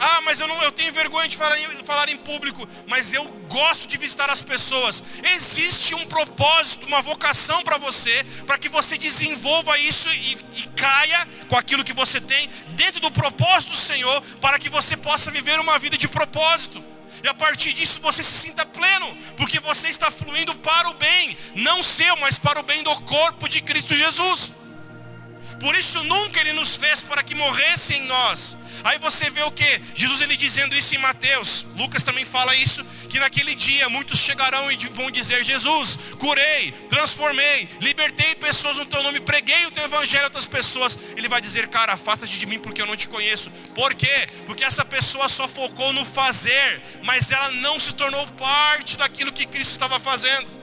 Ah, mas eu, não, eu tenho vergonha de falar em, falar em público, mas eu gosto de visitar as pessoas. Existe um propósito, uma vocação para você, para que você desenvolva isso e, e caia com aquilo que você tem dentro do propósito do Senhor, para que você possa viver uma vida de propósito. E a partir disso você se sinta pleno, porque você está fluindo para o bem, não seu, mas para o bem do corpo de Cristo Jesus. Por isso nunca ele nos fez para que morresse em nós, Aí você vê o que? Jesus ele dizendo isso em Mateus. Lucas também fala isso, que naquele dia muitos chegarão e vão dizer: Jesus, curei, transformei, libertei pessoas no teu nome, preguei o teu evangelho a outras pessoas. Ele vai dizer: Cara, afasta-te de mim porque eu não te conheço. Por quê? Porque essa pessoa só focou no fazer, mas ela não se tornou parte daquilo que Cristo estava fazendo.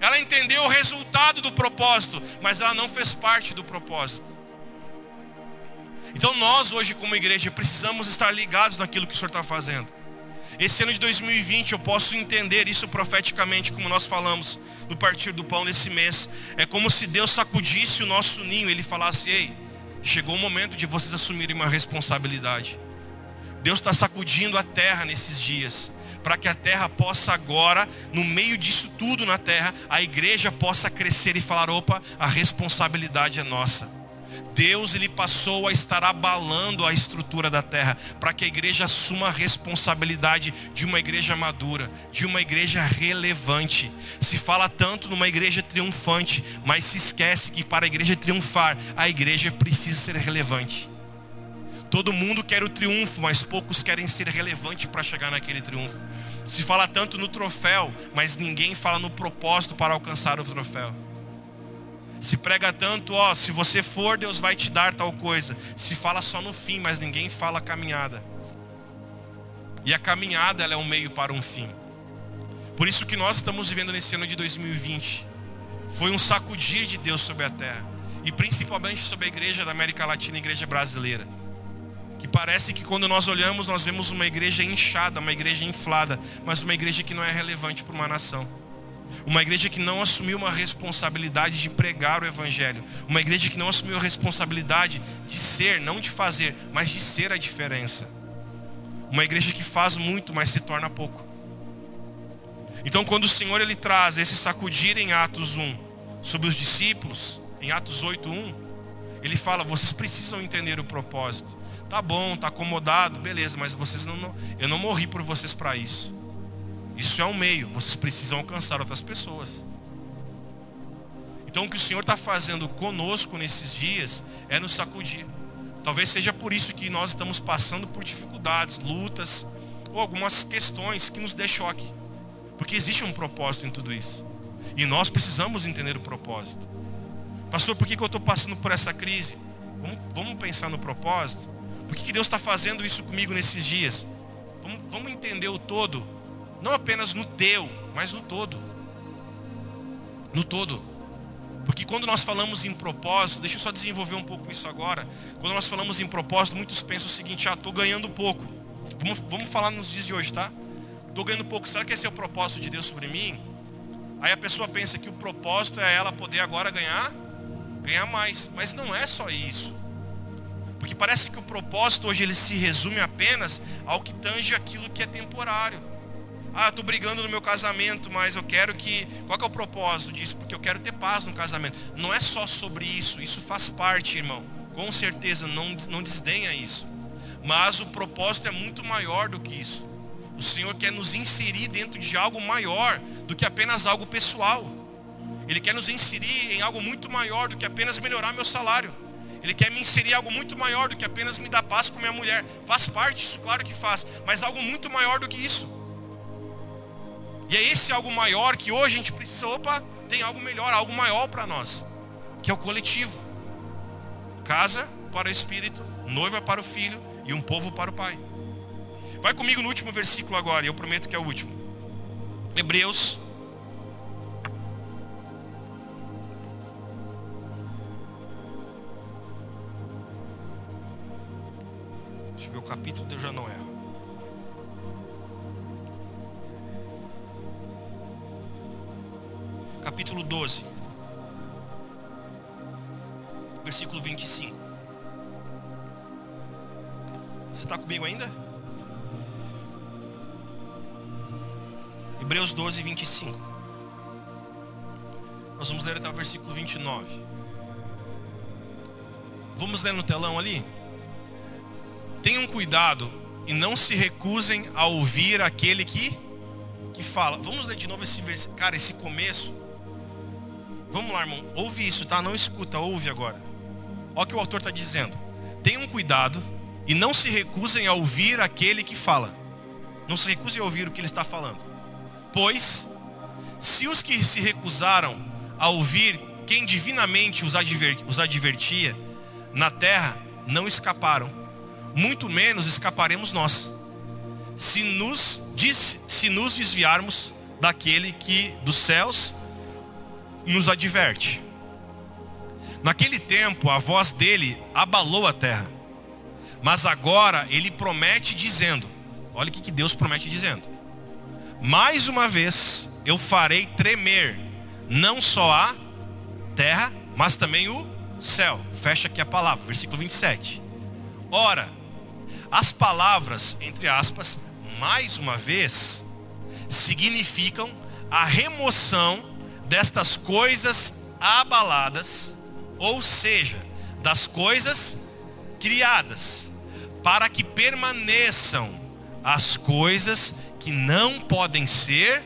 Ela entendeu o resultado do propósito, mas ela não fez parte do propósito. Então nós hoje como igreja precisamos estar ligados naquilo que o Senhor está fazendo. Esse ano de 2020 eu posso entender isso profeticamente, como nós falamos no partir do pão nesse mês. É como se Deus sacudisse o nosso ninho, ele falasse: "Ei, chegou o momento de vocês assumirem uma responsabilidade". Deus está sacudindo a terra nesses dias, para que a terra possa agora, no meio disso tudo na terra, a igreja possa crescer e falar: opa, a responsabilidade é nossa. Deus ele passou a estar abalando a estrutura da terra para que a igreja assuma a responsabilidade de uma igreja madura, de uma igreja relevante. Se fala tanto numa igreja triunfante, mas se esquece que para a igreja triunfar, a igreja precisa ser relevante. Todo mundo quer o triunfo, mas poucos querem ser relevante para chegar naquele triunfo. Se fala tanto no troféu, mas ninguém fala no propósito para alcançar o troféu. Se prega tanto, ó, se você for, Deus vai te dar tal coisa. Se fala só no fim, mas ninguém fala a caminhada. E a caminhada ela é um meio para um fim. Por isso que nós estamos vivendo nesse ano de 2020. Foi um sacudir de Deus sobre a terra. E principalmente sobre a igreja da América Latina e a igreja brasileira. Que parece que quando nós olhamos, nós vemos uma igreja inchada, uma igreja inflada, mas uma igreja que não é relevante para uma nação. Uma igreja que não assumiu uma responsabilidade de pregar o Evangelho. Uma igreja que não assumiu a responsabilidade de ser, não de fazer, mas de ser a diferença. Uma igreja que faz muito, mas se torna pouco. Então, quando o Senhor ele traz esse sacudir em Atos 1 sobre os discípulos, em Atos 8:1, ele fala: vocês precisam entender o propósito. Tá bom, tá acomodado, beleza, mas vocês não, não eu não morri por vocês para isso. Isso é um meio, vocês precisam alcançar outras pessoas. Então o que o Senhor está fazendo conosco nesses dias é nos sacudir. Talvez seja por isso que nós estamos passando por dificuldades, lutas, ou algumas questões que nos dê choque. Porque existe um propósito em tudo isso. E nós precisamos entender o propósito. Pastor, por que, que eu estou passando por essa crise? Vamos, vamos pensar no propósito. Por que, Deus está fazendo isso comigo nesses dias? Vamos, vamos entender o todo não apenas no teu, mas no todo. No todo. Porque quando nós falamos em propósito, deixa eu só desenvolver um pouco isso agora. Quando nós falamos em propósito, muitos pensam o seguinte: ah, estou ganhando pouco. Vamos, vamos falar nos dias de hoje, tá? Estou ganhando pouco. Será que esse é o propósito de Deus sobre mim? Aí a pessoa pensa que o propósito é ela poder agora ganhar, ganhar mais. Mas não é só isso. Porque parece que o propósito hoje ele se resume apenas ao que tange aquilo que é temporário. Ah, estou brigando no meu casamento, mas eu quero que. Qual que é o propósito disso? Porque eu quero ter paz no casamento. Não é só sobre isso, isso faz parte, irmão. Com certeza, não, não desdenha isso. Mas o propósito é muito maior do que isso. O Senhor quer nos inserir dentro de algo maior do que apenas algo pessoal. Ele quer nos inserir em algo muito maior do que apenas melhorar meu salário. Ele quer me inserir algo muito maior do que apenas me dar paz com minha mulher. Faz parte, isso claro que faz, mas algo muito maior do que isso. E é esse algo maior que hoje a gente precisa, opa, tem algo melhor, algo maior para nós, que é o coletivo. Casa para o espírito, noiva para o filho e um povo para o pai. Vai comigo no último versículo agora, eu prometo que é o último. Hebreus Eu ver o capítulo, eu já não erro. capítulo 12, versículo 25. Você está comigo ainda? Hebreus 12, 25. Nós vamos ler até o versículo 29. Vamos ler no telão ali? Tenham cuidado e não se recusem a ouvir aquele que, que fala. Vamos ler de novo esse versículo. Cara, esse começo Vamos lá, irmão. Ouve isso, tá? Não escuta, ouve agora. Olha o que o autor está dizendo. Tenham cuidado e não se recusem a ouvir aquele que fala. Não se recusem a ouvir o que ele está falando. Pois, se os que se recusaram a ouvir quem divinamente os, os advertia na terra não escaparam, muito menos escaparemos nós, se nos, se nos desviarmos daquele que dos céus nos adverte. Naquele tempo, a voz dele abalou a terra. Mas agora ele promete dizendo: Olha o que Deus promete dizendo. Mais uma vez eu farei tremer não só a terra, mas também o céu. Fecha aqui a palavra, versículo 27. Ora, as palavras, entre aspas, mais uma vez, significam a remoção destas coisas abaladas, ou seja, das coisas criadas, para que permaneçam as coisas que não podem ser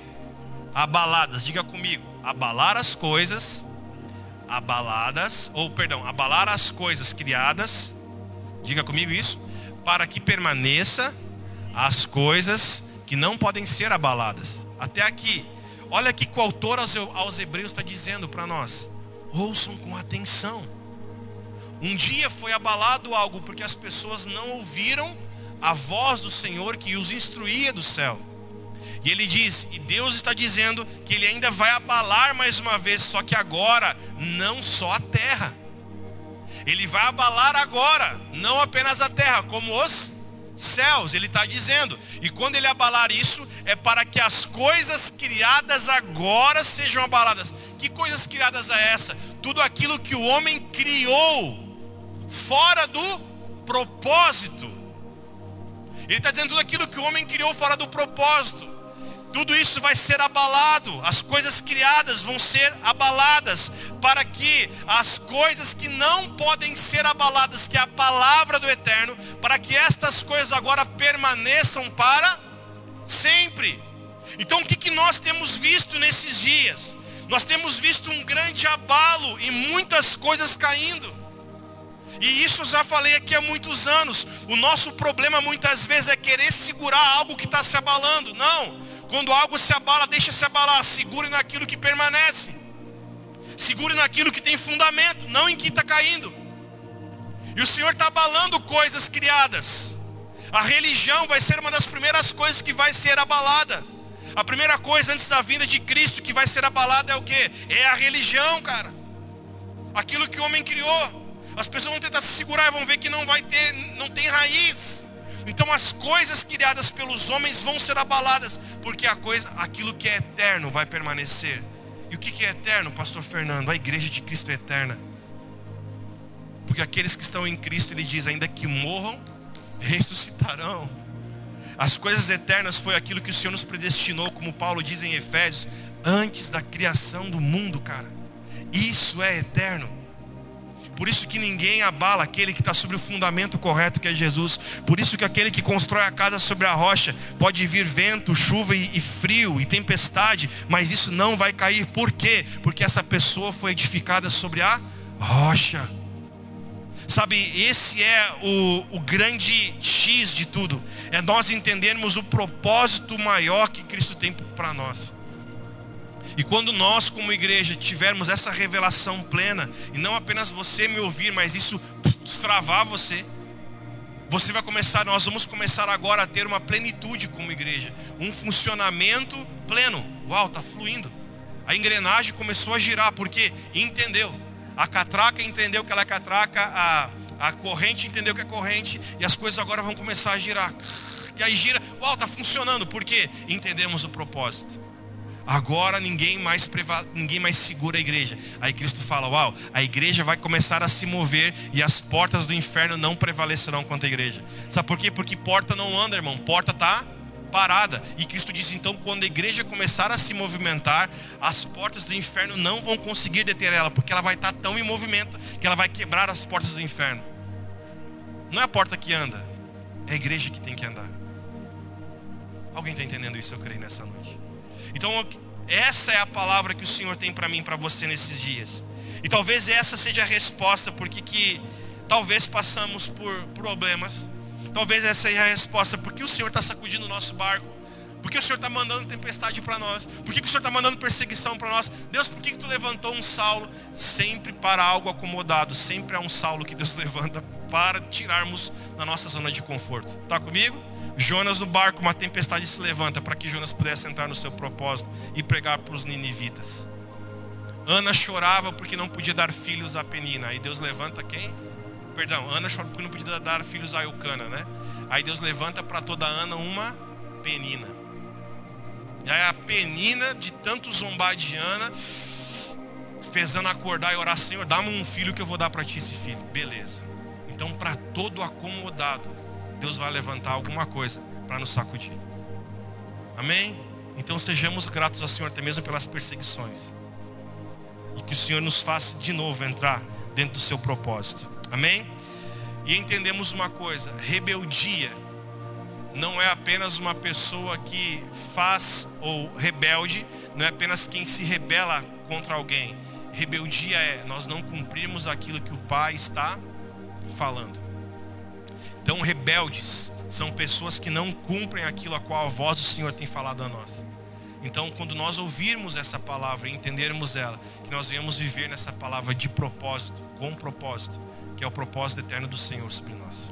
abaladas. Diga comigo, abalar as coisas abaladas, ou perdão, abalar as coisas criadas. Diga comigo isso, para que permaneça as coisas que não podem ser abaladas. Até aqui. Olha aqui que o autor aos, aos Hebreus está dizendo para nós. Ouçam com atenção. Um dia foi abalado algo porque as pessoas não ouviram a voz do Senhor que os instruía do céu. E ele diz, e Deus está dizendo que ele ainda vai abalar mais uma vez, só que agora não só a terra. Ele vai abalar agora, não apenas a terra, como os céus, ele está dizendo. E quando ele abalar isso, é para que as coisas criadas agora sejam abaladas. Que coisas criadas é essa? Tudo aquilo que o homem criou fora do propósito. Ele está dizendo tudo aquilo que o homem criou fora do propósito. Tudo isso vai ser abalado, as coisas criadas vão ser abaladas, para que as coisas que não podem ser abaladas, que é a palavra do eterno, para que estas coisas agora permaneçam para sempre. Então o que, que nós temos visto nesses dias? Nós temos visto um grande abalo e muitas coisas caindo. E isso eu já falei aqui há muitos anos. O nosso problema muitas vezes é querer segurar algo que está se abalando. Não. Quando algo se abala, deixa se abalar. Segure naquilo que permanece. Segure naquilo que tem fundamento, não em que está caindo. E o Senhor está abalando coisas criadas. A religião vai ser uma das primeiras coisas que vai ser abalada. A primeira coisa antes da vinda de Cristo que vai ser abalada é o que? É a religião, cara. Aquilo que o homem criou. As pessoas vão tentar se segurar e vão ver que não vai ter, não tem raiz. Então as coisas criadas pelos homens vão ser abaladas, porque a coisa, aquilo que é eterno vai permanecer. E o que é eterno, pastor Fernando? A igreja de Cristo é eterna. Porque aqueles que estão em Cristo, ele diz, ainda que morram, ressuscitarão. As coisas eternas foi aquilo que o Senhor nos predestinou, como Paulo diz em Efésios, antes da criação do mundo, cara. Isso é eterno. Por isso que ninguém abala aquele que está sobre o fundamento correto que é Jesus. Por isso que aquele que constrói a casa sobre a rocha pode vir vento, chuva e, e frio e tempestade, mas isso não vai cair. Por quê? Porque essa pessoa foi edificada sobre a rocha. Sabe, esse é o, o grande X de tudo. É nós entendermos o propósito maior que Cristo tem para nós. E quando nós, como igreja, tivermos essa revelação plena, e não apenas você me ouvir, mas isso destravar você, você vai começar, nós vamos começar agora a ter uma plenitude como igreja, um funcionamento pleno. Uau, está fluindo. A engrenagem começou a girar, porque entendeu. A catraca entendeu que ela é catraca, a, a corrente entendeu que é corrente, e as coisas agora vão começar a girar. E aí gira, uau, está funcionando, porque entendemos o propósito. Agora ninguém mais, ninguém mais segura a igreja. Aí Cristo fala: Uau, a igreja vai começar a se mover e as portas do inferno não prevalecerão contra a igreja. Sabe por quê? Porque porta não anda, irmão. Porta está parada. E Cristo diz então: quando a igreja começar a se movimentar, as portas do inferno não vão conseguir deter ela, porque ela vai estar tão em movimento que ela vai quebrar as portas do inferno. Não é a porta que anda, é a igreja que tem que andar. Alguém está entendendo isso? Eu creio nessa noite. Então, essa é a palavra que o Senhor tem para mim, para você nesses dias. E talvez essa seja a resposta, porque que talvez passamos por problemas. Talvez essa seja a resposta, porque o Senhor está sacudindo o nosso barco. Porque o Senhor está mandando tempestade para nós? Por que, o Senhor está mandando perseguição para nós? Deus, por que, que tu levantou um Saulo? Sempre para algo acomodado. Sempre há um Saulo que Deus levanta para tirarmos da nossa zona de conforto. Está comigo? Jonas no barco, uma tempestade se levanta para que Jonas pudesse entrar no seu propósito e pregar para os ninivitas. Ana chorava porque não podia dar filhos a Penina. Aí Deus levanta quem? Perdão, Ana chorava porque não podia dar filhos a Eucana, né? Aí Deus levanta para toda Ana uma penina. E aí a penina, de tanto zombar de Ana, fez Ana acordar e orar, Senhor, dá-me um filho que eu vou dar para ti esse filho. Beleza. Então, para todo acomodado, Deus vai levantar alguma coisa para nos sacudir. Amém? Então sejamos gratos ao Senhor até mesmo pelas perseguições. E que o Senhor nos faça de novo entrar dentro do seu propósito. Amém? E entendemos uma coisa: rebeldia não é apenas uma pessoa que faz ou rebelde, não é apenas quem se rebela contra alguém. Rebeldia é nós não cumprirmos aquilo que o Pai está falando. Então, rebeldes são pessoas que não cumprem aquilo a qual a voz do Senhor tem falado a nós. Então, quando nós ouvirmos essa palavra e entendermos ela, que nós venhamos viver nessa palavra de propósito, com propósito, que é o propósito eterno do Senhor sobre nós.